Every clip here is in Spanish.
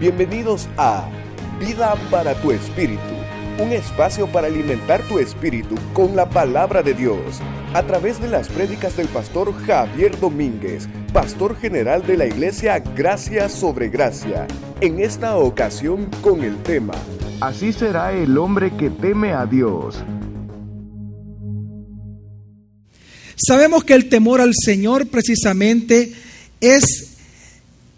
Bienvenidos a Vida para tu Espíritu, un espacio para alimentar tu espíritu con la palabra de Dios, a través de las prédicas del pastor Javier Domínguez, pastor general de la iglesia Gracia sobre Gracia, en esta ocasión con el tema, Así será el hombre que teme a Dios. Sabemos que el temor al Señor precisamente es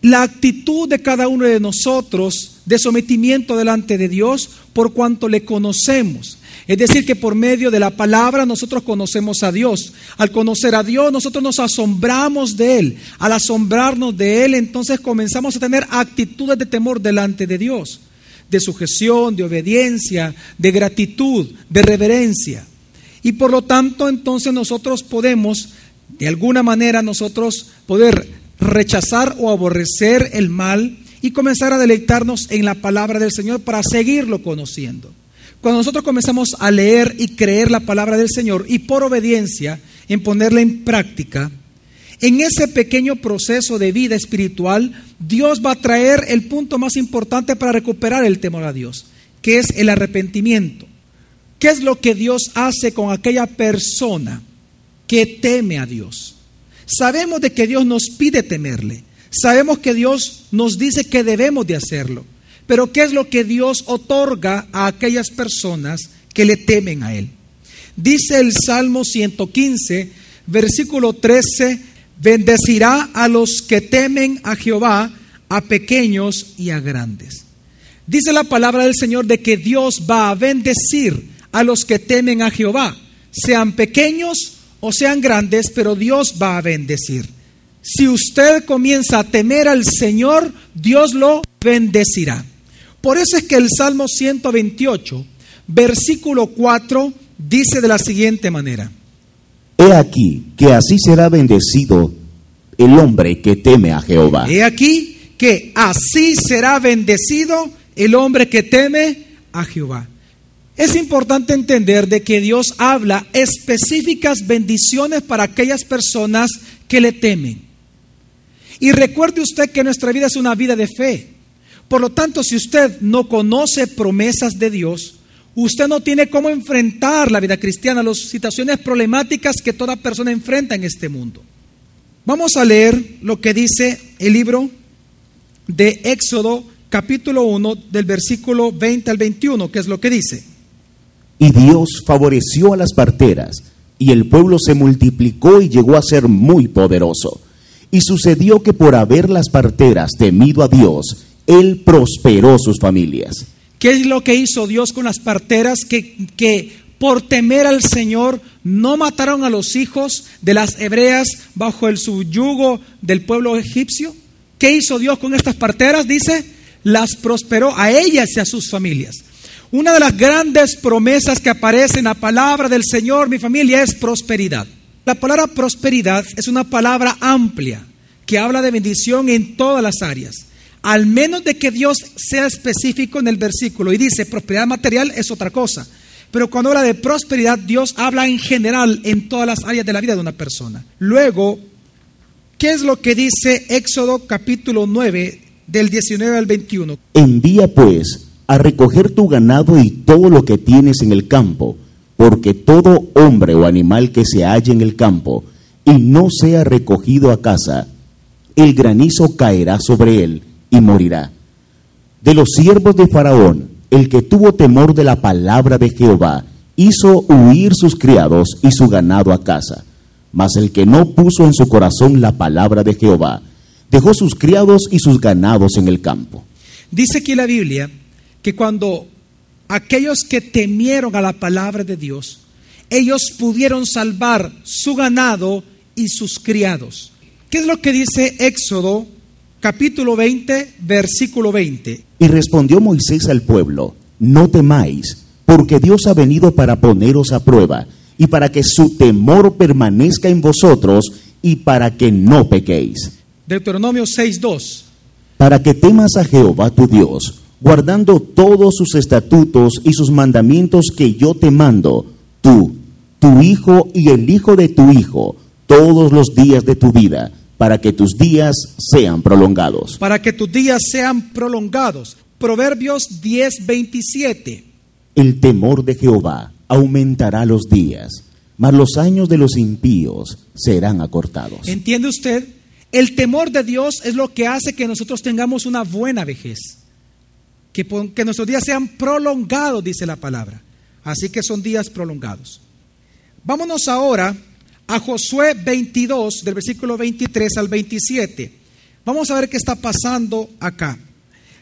la actitud de cada uno de nosotros de sometimiento delante de Dios por cuanto le conocemos. Es decir, que por medio de la palabra nosotros conocemos a Dios. Al conocer a Dios nosotros nos asombramos de Él. Al asombrarnos de Él entonces comenzamos a tener actitudes de temor delante de Dios. De sujeción, de obediencia, de gratitud, de reverencia. Y por lo tanto entonces nosotros podemos, de alguna manera nosotros poder rechazar o aborrecer el mal y comenzar a deleitarnos en la palabra del Señor para seguirlo conociendo. Cuando nosotros comenzamos a leer y creer la palabra del Señor y por obediencia en ponerla en práctica, en ese pequeño proceso de vida espiritual, Dios va a traer el punto más importante para recuperar el temor a Dios, que es el arrepentimiento. ¿Qué es lo que Dios hace con aquella persona que teme a Dios? Sabemos de que Dios nos pide temerle. Sabemos que Dios nos dice que debemos de hacerlo. Pero ¿qué es lo que Dios otorga a aquellas personas que le temen a Él? Dice el Salmo 115, versículo 13, bendecirá a los que temen a Jehová, a pequeños y a grandes. Dice la palabra del Señor de que Dios va a bendecir a los que temen a Jehová, sean pequeños o sean grandes, pero Dios va a bendecir. Si usted comienza a temer al Señor, Dios lo bendecirá. Por eso es que el Salmo 128, versículo 4, dice de la siguiente manera. He aquí que así será bendecido el hombre que teme a Jehová. He aquí que así será bendecido el hombre que teme a Jehová. Es importante entender de que Dios habla específicas bendiciones para aquellas personas que le temen. Y recuerde usted que nuestra vida es una vida de fe. Por lo tanto, si usted no conoce promesas de Dios, usted no tiene cómo enfrentar la vida cristiana, las situaciones problemáticas que toda persona enfrenta en este mundo. Vamos a leer lo que dice el libro de Éxodo capítulo 1 del versículo 20 al 21, que es lo que dice. Y Dios favoreció a las parteras, y el pueblo se multiplicó y llegó a ser muy poderoso. Y sucedió que por haber las parteras temido a Dios, Él prosperó sus familias. ¿Qué es lo que hizo Dios con las parteras? Que, que por temer al Señor no mataron a los hijos de las hebreas bajo el subyugo del pueblo egipcio. ¿Qué hizo Dios con estas parteras? Dice, las prosperó a ellas y a sus familias. Una de las grandes promesas que aparece en la palabra del Señor, mi familia, es prosperidad. La palabra prosperidad es una palabra amplia que habla de bendición en todas las áreas. Al menos de que Dios sea específico en el versículo y dice prosperidad material es otra cosa. Pero cuando habla de prosperidad, Dios habla en general en todas las áreas de la vida de una persona. Luego, ¿qué es lo que dice Éxodo capítulo 9 del 19 al 21? Envía pues a recoger tu ganado y todo lo que tienes en el campo, porque todo hombre o animal que se halle en el campo y no sea recogido a casa, el granizo caerá sobre él y morirá. De los siervos de Faraón, el que tuvo temor de la palabra de Jehová, hizo huir sus criados y su ganado a casa. Mas el que no puso en su corazón la palabra de Jehová, dejó sus criados y sus ganados en el campo. Dice aquí la Biblia que cuando aquellos que temieron a la palabra de Dios, ellos pudieron salvar su ganado y sus criados. ¿Qué es lo que dice Éxodo capítulo 20, versículo 20? Y respondió Moisés al pueblo, no temáis, porque Dios ha venido para poneros a prueba y para que su temor permanezca en vosotros y para que no pequéis. Deuteronomio 6.2. Para que temas a Jehová tu Dios guardando todos sus estatutos y sus mandamientos que yo te mando, tú, tu hijo y el hijo de tu hijo, todos los días de tu vida, para que tus días sean prolongados. para que tus días sean prolongados. Proverbios 10, 27. El temor de Jehová aumentará los días, mas los años de los impíos serán acortados. ¿Entiende usted? El temor de Dios es lo que hace que nosotros tengamos una buena vejez. Que, nuestros días sean prolongados, dice la palabra. Así que son días prolongados. Vámonos ahora a Josué 22, del versículo 23 al 27. Vamos a ver qué está pasando acá.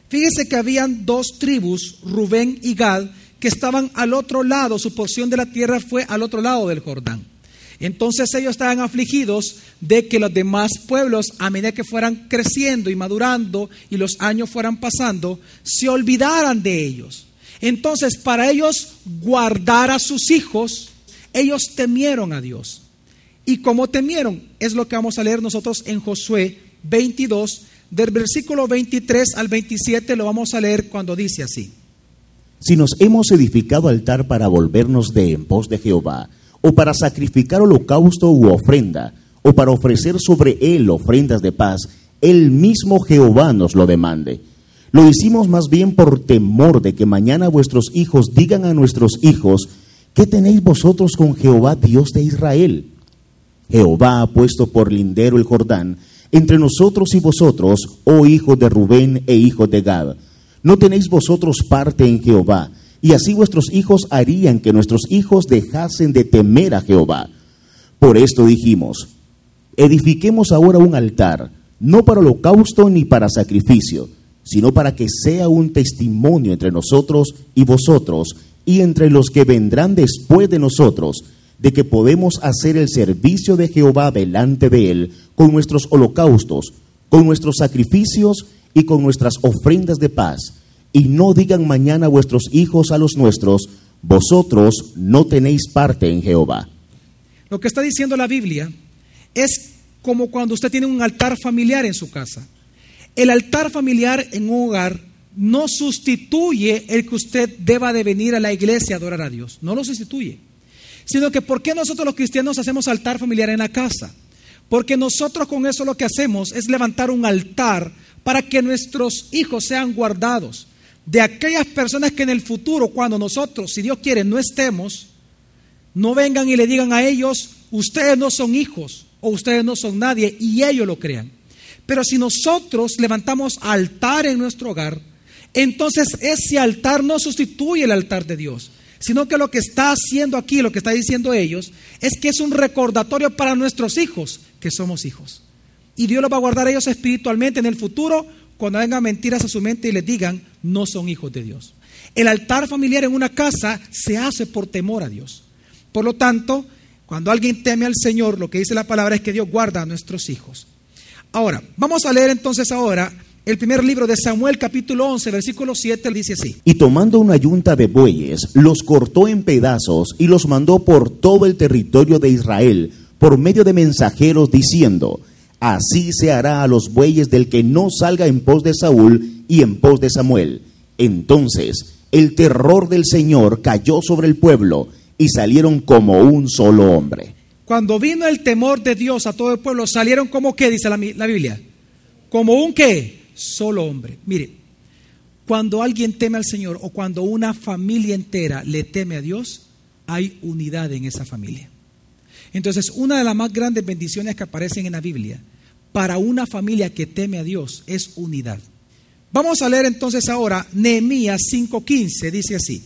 Fíjese que habían dos tribus, Rubén y Gad, que estaban al otro lado, su porción de la tierra fue al otro lado del Jordán. Entonces ellos estaban afligidos de que los demás pueblos, a medida que fueran creciendo y madurando y los años fueran pasando, se olvidaran de ellos. Entonces, para ellos guardar a sus hijos, ellos temieron a Dios. Y como temieron, es lo que vamos a leer nosotros en Josué 22, del versículo 23 al 27, lo vamos a leer cuando dice así. Si nos hemos edificado altar para volvernos de en pos de Jehová, o para sacrificar holocausto u ofrenda, o para ofrecer sobre él ofrendas de paz, el mismo Jehová nos lo demande. Lo hicimos más bien por temor de que mañana vuestros hijos digan a nuestros hijos, ¿qué tenéis vosotros con Jehová Dios de Israel? Jehová ha puesto por lindero el Jordán entre nosotros y vosotros, oh hijos de Rubén e hijos de Gad. No tenéis vosotros parte en Jehová, y así vuestros hijos harían que nuestros hijos dejasen de temer a Jehová. Por esto dijimos, edifiquemos ahora un altar, no para holocausto ni para sacrificio, sino para que sea un testimonio entre nosotros y vosotros, y entre los que vendrán después de nosotros, de que podemos hacer el servicio de Jehová delante de él con nuestros holocaustos, con nuestros sacrificios y con nuestras ofrendas de paz. Y no digan mañana vuestros hijos a los nuestros, vosotros no tenéis parte en Jehová. Lo que está diciendo la Biblia es como cuando usted tiene un altar familiar en su casa. El altar familiar en un hogar no sustituye el que usted deba de venir a la iglesia a adorar a Dios. No lo sustituye. Sino que ¿por qué nosotros los cristianos hacemos altar familiar en la casa? Porque nosotros con eso lo que hacemos es levantar un altar para que nuestros hijos sean guardados de aquellas personas que en el futuro, cuando nosotros, si Dios quiere, no estemos, no vengan y le digan a ellos, ustedes no son hijos o ustedes no son nadie y ellos lo crean. Pero si nosotros levantamos altar en nuestro hogar, entonces ese altar no sustituye el altar de Dios, sino que lo que está haciendo aquí, lo que está diciendo ellos, es que es un recordatorio para nuestros hijos que somos hijos. Y Dios los va a guardar a ellos espiritualmente en el futuro cuando vengan mentiras a su mente y les digan, no son hijos de Dios. El altar familiar en una casa se hace por temor a Dios. Por lo tanto, cuando alguien teme al Señor, lo que dice la palabra es que Dios guarda a nuestros hijos. Ahora, vamos a leer entonces ahora el primer libro de Samuel capítulo 11, versículo 7, dice así. Y tomando una yunta de bueyes, los cortó en pedazos y los mandó por todo el territorio de Israel, por medio de mensajeros, diciendo, Así se hará a los bueyes del que no salga en pos de Saúl y en pos de Samuel. Entonces el terror del Señor cayó sobre el pueblo y salieron como un solo hombre. Cuando vino el temor de Dios a todo el pueblo, salieron como qué, dice la, Biblia. Como un qué, solo hombre. Mire, cuando alguien teme al Señor o cuando una familia entera le teme a Dios, hay unidad en esa familia. Entonces, una de las más grandes bendiciones que aparecen en la Biblia para una familia que teme a Dios es unidad. Vamos a leer entonces ahora Nehemías 5:15, dice así.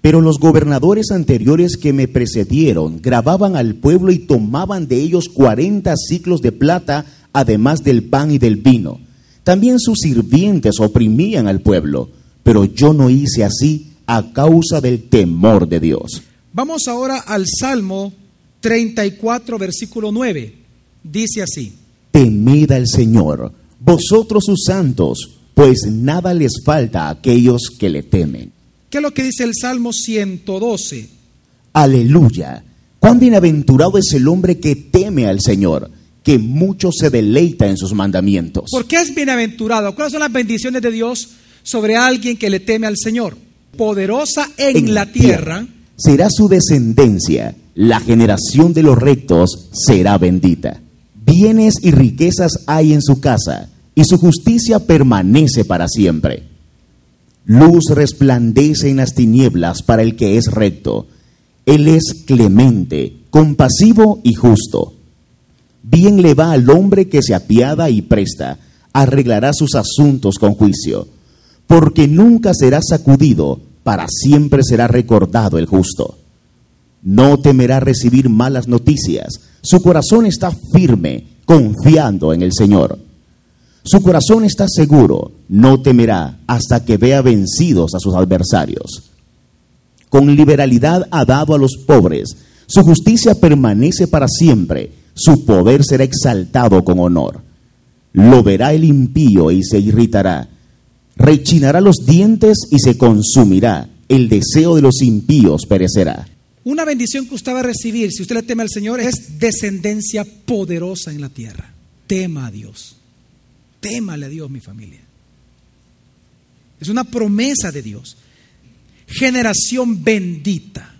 Pero los gobernadores anteriores que me precedieron grababan al pueblo y tomaban de ellos cuarenta ciclos de plata, además del pan y del vino. También sus sirvientes oprimían al pueblo, pero yo no hice así a causa del temor de Dios. Vamos ahora al Salmo 34, versículo 9. Dice así. Temed al Señor, vosotros sus santos, pues nada les falta a aquellos que le temen. ¿Qué es lo que dice el Salmo 112? Aleluya. Cuán bienaventurado es el hombre que teme al Señor, que mucho se deleita en sus mandamientos. ¿Por qué es bienaventurado? ¿Cuáles son las bendiciones de Dios sobre alguien que le teme al Señor? Poderosa en, la tierra. Será su descendencia, la generación de los rectos será bendita. Bienes y riquezas hay en su casa, y su justicia permanece para siempre. Luz resplandece en las tinieblas para el que es recto. Él es clemente, compasivo y justo. Bien le va al hombre que se apiada y presta, arreglará sus asuntos con juicio, porque nunca será sacudido, para siempre será recordado el justo. No temerá recibir malas noticias, su corazón está firme, confiando en el Señor. Su corazón está seguro, no temerá hasta que vea vencidos a sus adversarios. Con liberalidad ha dado a los pobres, su justicia permanece para siempre, su poder será exaltado con honor. Lo verá el impío y se irritará, rechinará los dientes y se consumirá, el deseo de los impíos perecerá. Una bendición que usted va a recibir si usted le teme al Señor es descendencia poderosa en la tierra. Tema a Dios. Témale a Dios, mi familia. Es una promesa de Dios. Generación bendita.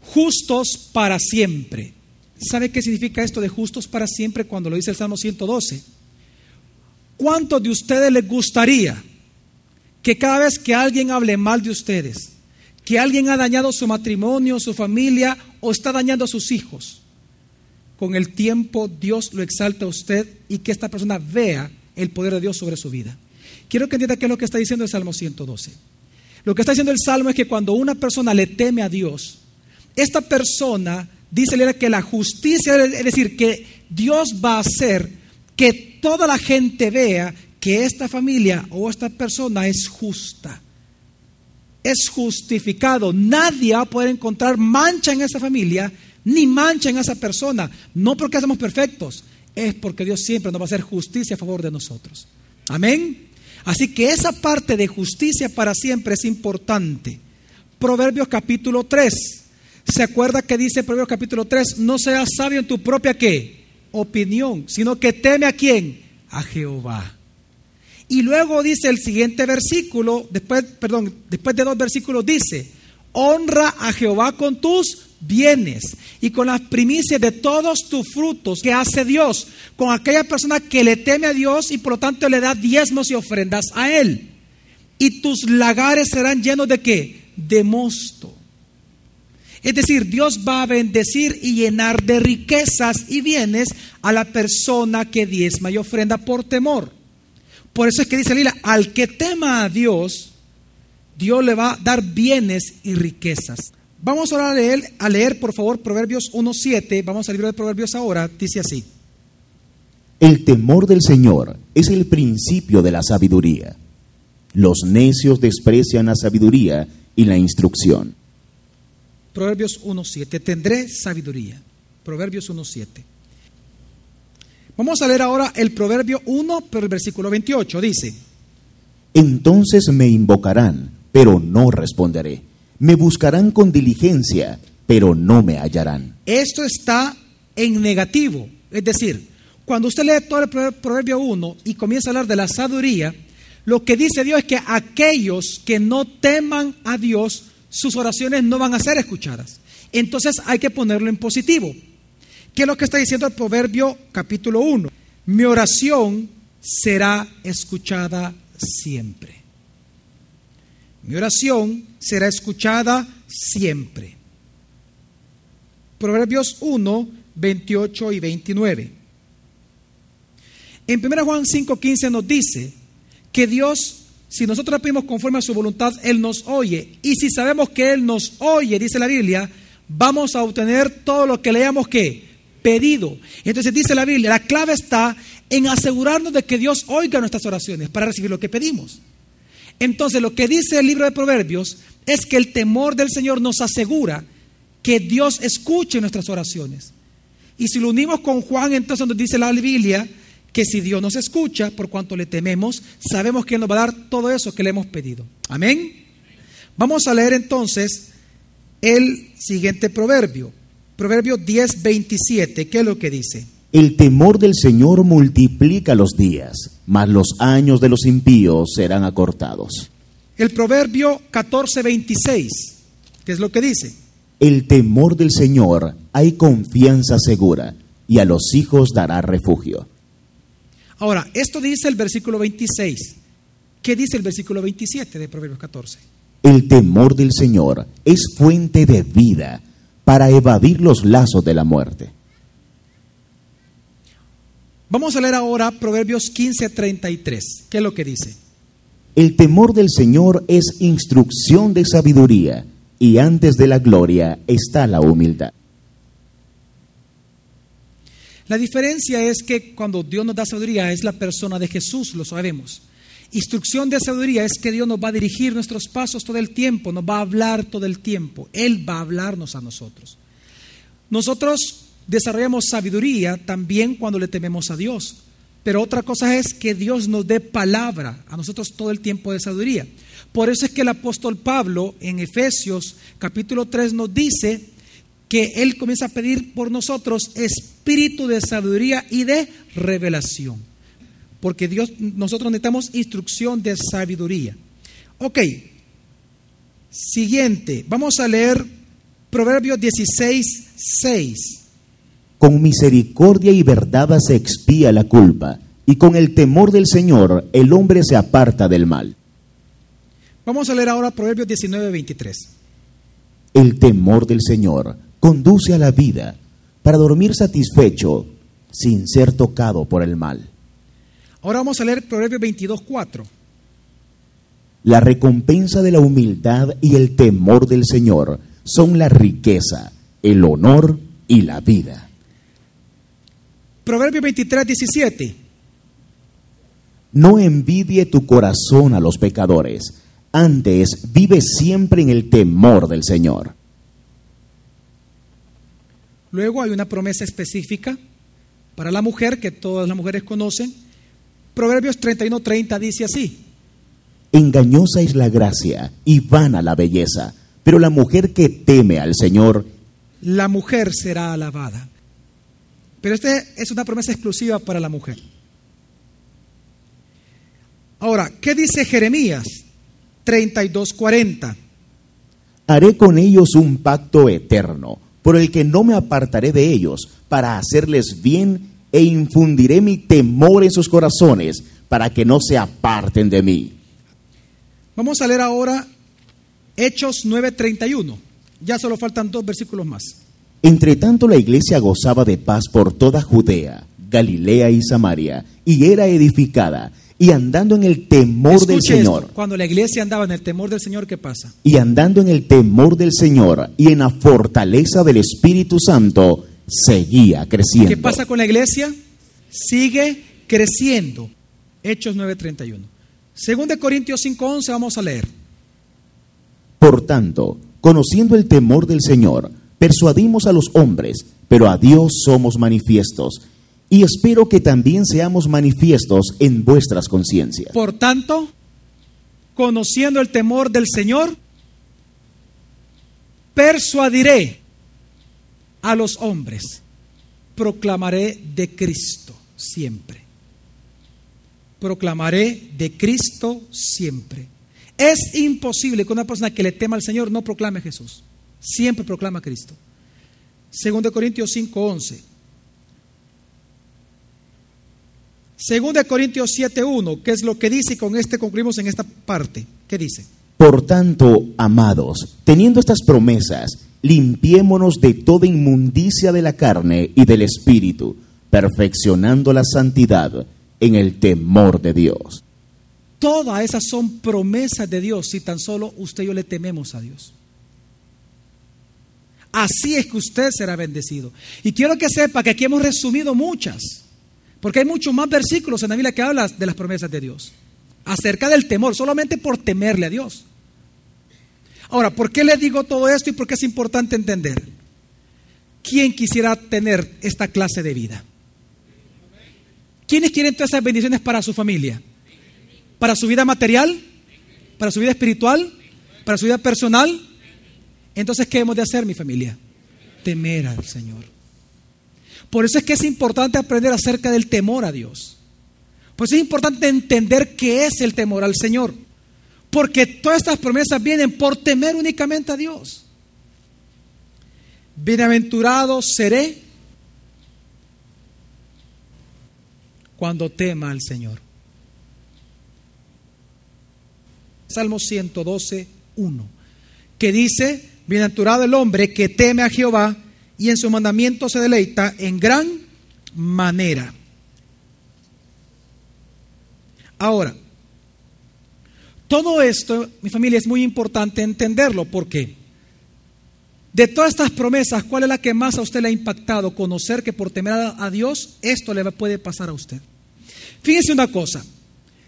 Justos para siempre. ¿Sabe qué significa esto de justos para siempre cuando lo dice el Salmo 112? ¿Cuántos de ustedes les gustaría que cada vez que alguien hable mal de ustedes, que alguien ha dañado su matrimonio, su familia o está dañando a sus hijos, con el tiempo Dios lo exalta a usted y que esta persona vea el poder de Dios sobre su vida. Quiero que entienda qué es lo que está diciendo el Salmo 112. Lo que está diciendo el Salmo es que cuando una persona le teme a Dios, esta persona dice que la justicia, es decir, que Dios va a hacer que toda la gente vea que esta familia o esta persona es justa es justificado. Nadie va a poder encontrar mancha en esa familia ni mancha en esa persona. No porque somos perfectos, es porque Dios siempre nos va a hacer justicia a favor de nosotros. Amén. Así que esa parte de justicia para siempre es importante. Proverbios capítulo 3. ¿Se acuerda que dice Proverbios capítulo 3? No seas sabio en tu propia qué? Opinión, sino que teme a quién? A Jehová. Y luego dice el siguiente versículo, después, perdón, después de dos versículos dice, honra a Jehová con tus bienes y con las primicias de todos tus frutos que hace Dios, con aquella persona que le teme a Dios y por lo tanto le da diezmos y ofrendas a Él. Y tus lagares serán llenos de qué? De mosto. Es decir, Dios va a bendecir y llenar de riquezas y bienes a la persona que diezma y ofrenda por temor. Por eso es que dice Lila, al que tema a Dios, Dios le va a dar bienes y riquezas. Vamos ahora a leer, a leer por favor, Proverbios 1.7. Vamos al libro de Proverbios ahora. Dice así. El temor del Señor es el principio de la sabiduría. Los necios desprecian la sabiduría y la instrucción. Proverbios 1.7. Tendré sabiduría. Proverbios 1.7. Vamos a leer ahora el Proverbio 1, pero el versículo 28 dice, Entonces me invocarán, pero no responderé. Me buscarán con diligencia, pero no me hallarán. Esto está en negativo. Es decir, cuando usted lee todo el Proverbio 1 y comienza a hablar de la sabiduría, lo que dice Dios es que aquellos que no teman a Dios, sus oraciones no van a ser escuchadas. Entonces hay que ponerlo en positivo. ¿Qué es lo que está diciendo el Proverbio capítulo 1? Mi oración será escuchada siempre. Mi oración será escuchada siempre. Proverbios 1, 28 y 29. En 1 Juan 5, 15 nos dice que Dios, si nosotros pedimos conforme a su voluntad, Él nos oye. Y si sabemos que Él nos oye, dice la Biblia, vamos a obtener todo lo que leamos que pedido. Entonces dice la Biblia, la clave está en asegurarnos de que Dios oiga nuestras oraciones para recibir lo que pedimos. Entonces lo que dice el libro de Proverbios es que el temor del Señor nos asegura que Dios escuche nuestras oraciones. Y si lo unimos con Juan, entonces nos dice la Biblia que si Dios nos escucha, por cuanto le tememos, sabemos que Él nos va a dar todo eso que le hemos pedido. Amén. Vamos a leer entonces el siguiente proverbio. Proverbio 10, 27, ¿qué es lo que dice? El temor del Señor multiplica los días, mas los años de los impíos serán acortados. El Proverbio 14, 26, ¿qué es lo que dice? El temor del Señor hay confianza segura, y a los hijos dará refugio. Ahora, esto dice el versículo 26. ¿Qué dice el versículo 27 de Proverbios 14? El temor del Señor es fuente de vida para evadir los lazos de la muerte. Vamos a leer ahora Proverbios 15:33. ¿Qué es lo que dice? El temor del Señor es instrucción de sabiduría, y antes de la gloria está la humildad. La diferencia es que cuando Dios nos da sabiduría es la persona de Jesús, lo sabemos. Instrucción de sabiduría es que Dios nos va a dirigir nuestros pasos todo el tiempo, nos va a hablar todo el tiempo. Él va a hablarnos a nosotros. Nosotros desarrollamos sabiduría también cuando le tememos a Dios. Pero otra cosa es que Dios nos dé palabra a nosotros todo el tiempo de sabiduría. Por eso es que el apóstol Pablo en Efesios capítulo 3 nos dice que él comienza a pedir por nosotros espíritu de sabiduría y de revelación. Porque Dios, nosotros necesitamos instrucción de sabiduría. Ok, siguiente, vamos a leer Proverbios 16, 6. Con misericordia y verdad se expía la culpa, y con el temor del Señor el hombre se aparta del mal. Vamos a leer ahora Proverbios 19, 23. El temor del Señor conduce a la vida para dormir satisfecho sin ser tocado por el mal. Ahora vamos a leer Proverbios 22, 4. La recompensa de la humildad y el temor del Señor son la riqueza, el honor y la vida. Proverbios 23, 17. No envidie tu corazón a los pecadores, antes vive siempre en el temor del Señor. Luego hay una promesa específica para la mujer que todas las mujeres conocen. Proverbios 31, 30 dice así. Engañosa es la gracia y vana la belleza, pero la mujer que teme al Señor, La mujer será alabada. Pero esta es una promesa exclusiva para la mujer. Ahora, ¿qué dice Jeremías 32, 40? haré con ellos un pacto eterno, por el que no me apartaré de ellos, para hacerles bien e infundiré mi temor en sus corazones, para que no se aparten de mí. Vamos a leer ahora Hechos 9:31. Ya solo faltan dos versículos más. Entre tanto la iglesia gozaba de paz por toda Judea, Galilea y Samaria, y era edificada, y andando en el temor del Señor. esto, Cuando la iglesia andaba en el temor del Señor, ¿qué pasa? Y andando en el temor del Señor y en la fortaleza del Espíritu Santo, seguía creciendo. ¿Qué pasa con la iglesia? Sigue creciendo. Hechos 9:31. Según de Corintios 5:11 vamos a leer. Por tanto, conociendo el temor del Señor, persuadimos a los hombres, pero a Dios somos manifiestos. Y espero que también seamos manifiestos en vuestras conciencias. Por tanto, conociendo el temor del Señor, persuadiré a los hombres, proclamaré de Cristo siempre. Proclamaré de Cristo siempre. Es imposible que una persona que le tema al Señor no proclame a Jesús. Siempre proclama a Cristo. Segundo de Corintios 5:11. Segundo de Corintios 7:1, ¿qué es lo que dice? Y con este concluimos en esta parte. ¿Qué dice? Por tanto, amados, teniendo estas promesas, limpiémonos de toda inmundicia de la carne y del espíritu, perfeccionando la santidad en el temor de Dios. Todas esas son promesas de Dios si tan solo usted y yo le tememos a Dios. Así es que usted será bendecido. Y quiero que sepa que aquí hemos resumido muchas, porque hay muchos más versículos en la Biblia que hablan de las promesas de Dios, acerca del temor, solamente por temerle a Dios. Ahora, ¿por qué le digo todo esto y por qué es importante entender? ¿Quién quisiera tener esta clase de vida? ¿Quiénes quieren todas esas bendiciones para su familia? ¿Para su vida material? ¿Para su vida espiritual? ¿Para su vida personal? Entonces, ¿qué hemos de hacer, mi familia? Temer al Señor. Por eso es que es importante aprender acerca del temor a Dios. Por eso es importante entender qué es el temor al Señor. Porque todas estas promesas vienen por temer únicamente a Dios. Bienaventurado seré cuando tema al Señor. Salmo 112, 1, que dice, bienaventurado el hombre que teme a Jehová y en su mandamiento se deleita en gran manera. Ahora, todo esto, mi familia, es muy importante entenderlo porque de todas estas promesas, ¿cuál es la que más a usted le ha impactado? Conocer que por temer a Dios, esto le puede pasar a usted. Fíjese una cosa,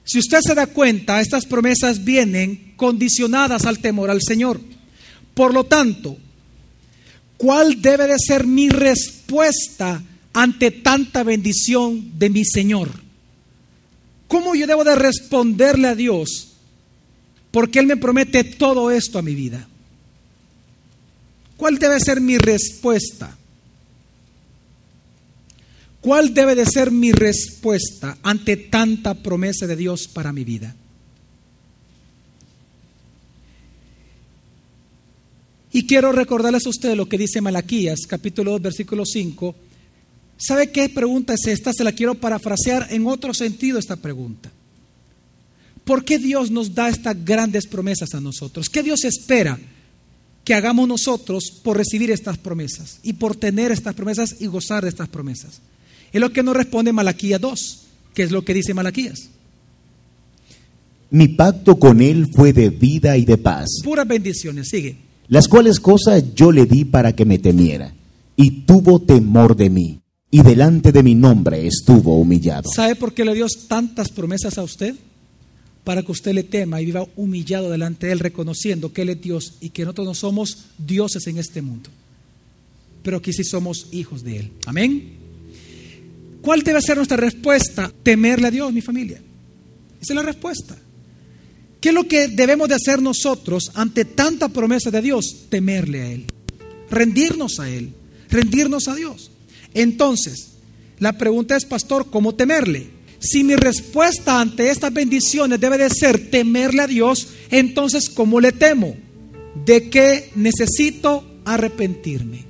si usted se da cuenta, estas promesas vienen condicionadas al temor al Señor. Por lo tanto, ¿cuál debe de ser mi respuesta ante tanta bendición de mi Señor? ¿Cómo yo debo de responderle a Dios? Porque Él me promete todo esto a mi vida. ¿Cuál debe ser mi respuesta? ¿Cuál debe de ser mi respuesta ante tanta promesa de Dios para mi vida? Y quiero recordarles a ustedes lo que dice Malaquías, capítulo 2, versículo 5. ¿Sabe qué pregunta es esta? Se la quiero parafrasear en otro sentido esta pregunta. ¿Por qué Dios nos da estas grandes promesas a nosotros? ¿Qué Dios espera que hagamos nosotros por recibir estas promesas y por tener estas promesas y gozar de estas promesas? Es lo que nos responde Malaquías 2, que es lo que dice Malaquías. Mi pacto con él fue de vida y de paz. Puras bendiciones, sigue. Las cuales cosas yo le di para que me temiera, y tuvo temor de mí, y delante de mi nombre estuvo humillado. ¿Sabe por qué le dio tantas promesas a usted? Para que usted le tema y viva humillado delante de él, reconociendo que él es Dios y que nosotros no somos dioses en este mundo, pero que sí somos hijos de él. Amén. ¿Cuál debe ser nuestra respuesta? Temerle a Dios, mi familia. Esa es la respuesta. ¿Qué es lo que debemos de hacer nosotros ante tanta promesa de Dios? Temerle a Él. Rendirnos a Él. Rendirnos a Dios. Entonces, la pregunta es, pastor, ¿cómo temerle? Si mi respuesta ante estas bendiciones debe de ser temerle a Dios, entonces, ¿cómo le temo? ¿De qué necesito arrepentirme?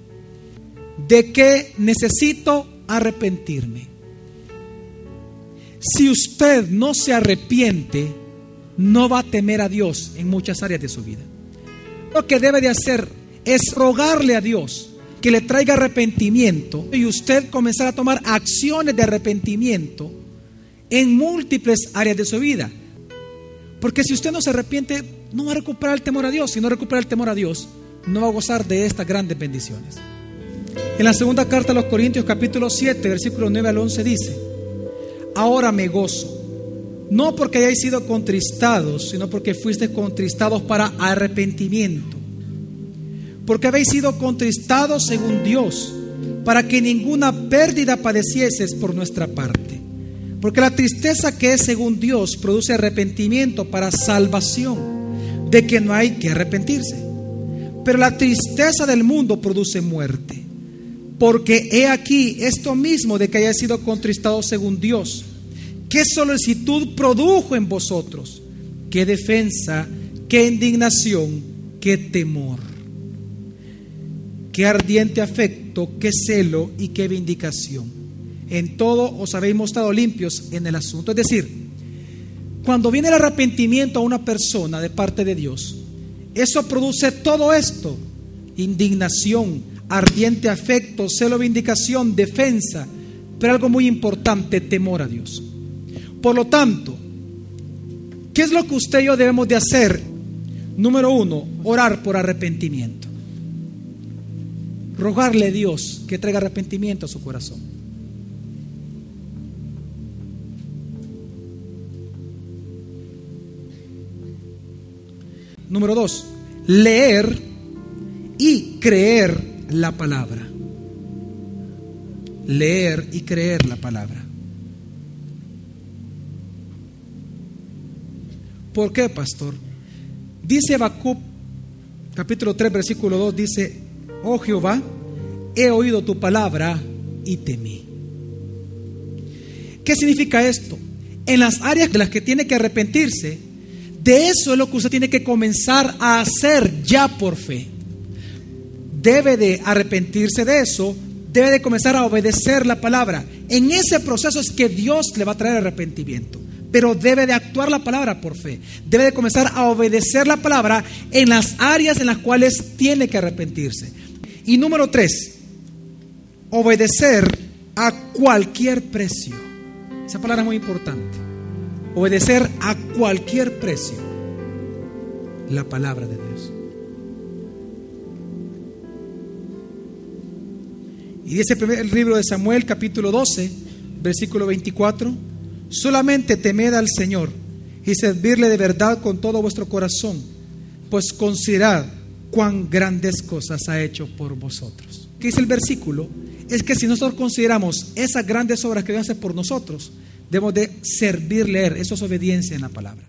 ¿De qué necesito arrepentirme. Si usted no se arrepiente, no va a temer a Dios en muchas áreas de su vida. Lo que debe de hacer es rogarle a Dios que le traiga arrepentimiento y usted comenzar a tomar acciones de arrepentimiento en múltiples áreas de su vida. Porque si usted no se arrepiente, no va a recuperar el temor a Dios. Si no recupera el temor a Dios, no va a gozar de estas grandes bendiciones. En la segunda carta a los Corintios capítulo 7, versículo 9 al 11 dice, ahora me gozo, no porque hayáis sido contristados, sino porque fuisteis contristados para arrepentimiento, porque habéis sido contristados según Dios, para que ninguna pérdida padecieses por nuestra parte. Porque la tristeza que es según Dios produce arrepentimiento para salvación, de que no hay que arrepentirse. Pero la tristeza del mundo produce muerte. Porque he aquí esto mismo de que haya sido contristado según Dios. ¿Qué solicitud produjo en vosotros? ¿Qué defensa? ¿Qué indignación? ¿Qué temor? ¿Qué ardiente afecto? ¿Qué celo? ¿Y qué vindicación? En todo os habéis mostrado limpios en el asunto. Es decir, cuando viene el arrepentimiento a una persona de parte de Dios, eso produce todo esto, indignación, ardiente afecto, celo, vindicación, defensa, pero algo muy importante, temor a Dios. Por lo tanto, ¿qué es lo que usted y yo debemos de hacer? Número uno, orar por arrepentimiento. Rogarle a Dios que traiga arrepentimiento a su corazón. Número dos, leer y creer la palabra. Leer y creer la palabra. ¿Por qué, pastor? Dice Habacuc, capítulo 3, versículo 2, dice, oh Jehová, he oído tu palabra y temí. ¿Qué significa esto? En las áreas de las que tiene que arrepentirse, de eso es lo que usted tiene que comenzar a hacer ya por fe debe de arrepentirse de eso, debe de comenzar a obedecer la palabra. En ese proceso es que Dios le va a traer arrepentimiento. Pero debe de actuar la palabra por fe. Debe de comenzar a obedecer la palabra en las áreas en las cuales tiene que arrepentirse. Y número tres, obedecer a cualquier precio. Esa palabra es muy importante. Obedecer a cualquier precio la palabra de Dios. Y dice el libro de Samuel capítulo 12, versículo 24, solamente temed al Señor y servirle de verdad con todo vuestro corazón, pues considerad cuán grandes cosas ha hecho por vosotros. ¿Qué dice el versículo? Es que si nosotros consideramos esas grandes obras que Dios hace por nosotros, debemos de servirle, eso es obediencia en la palabra.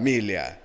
familia.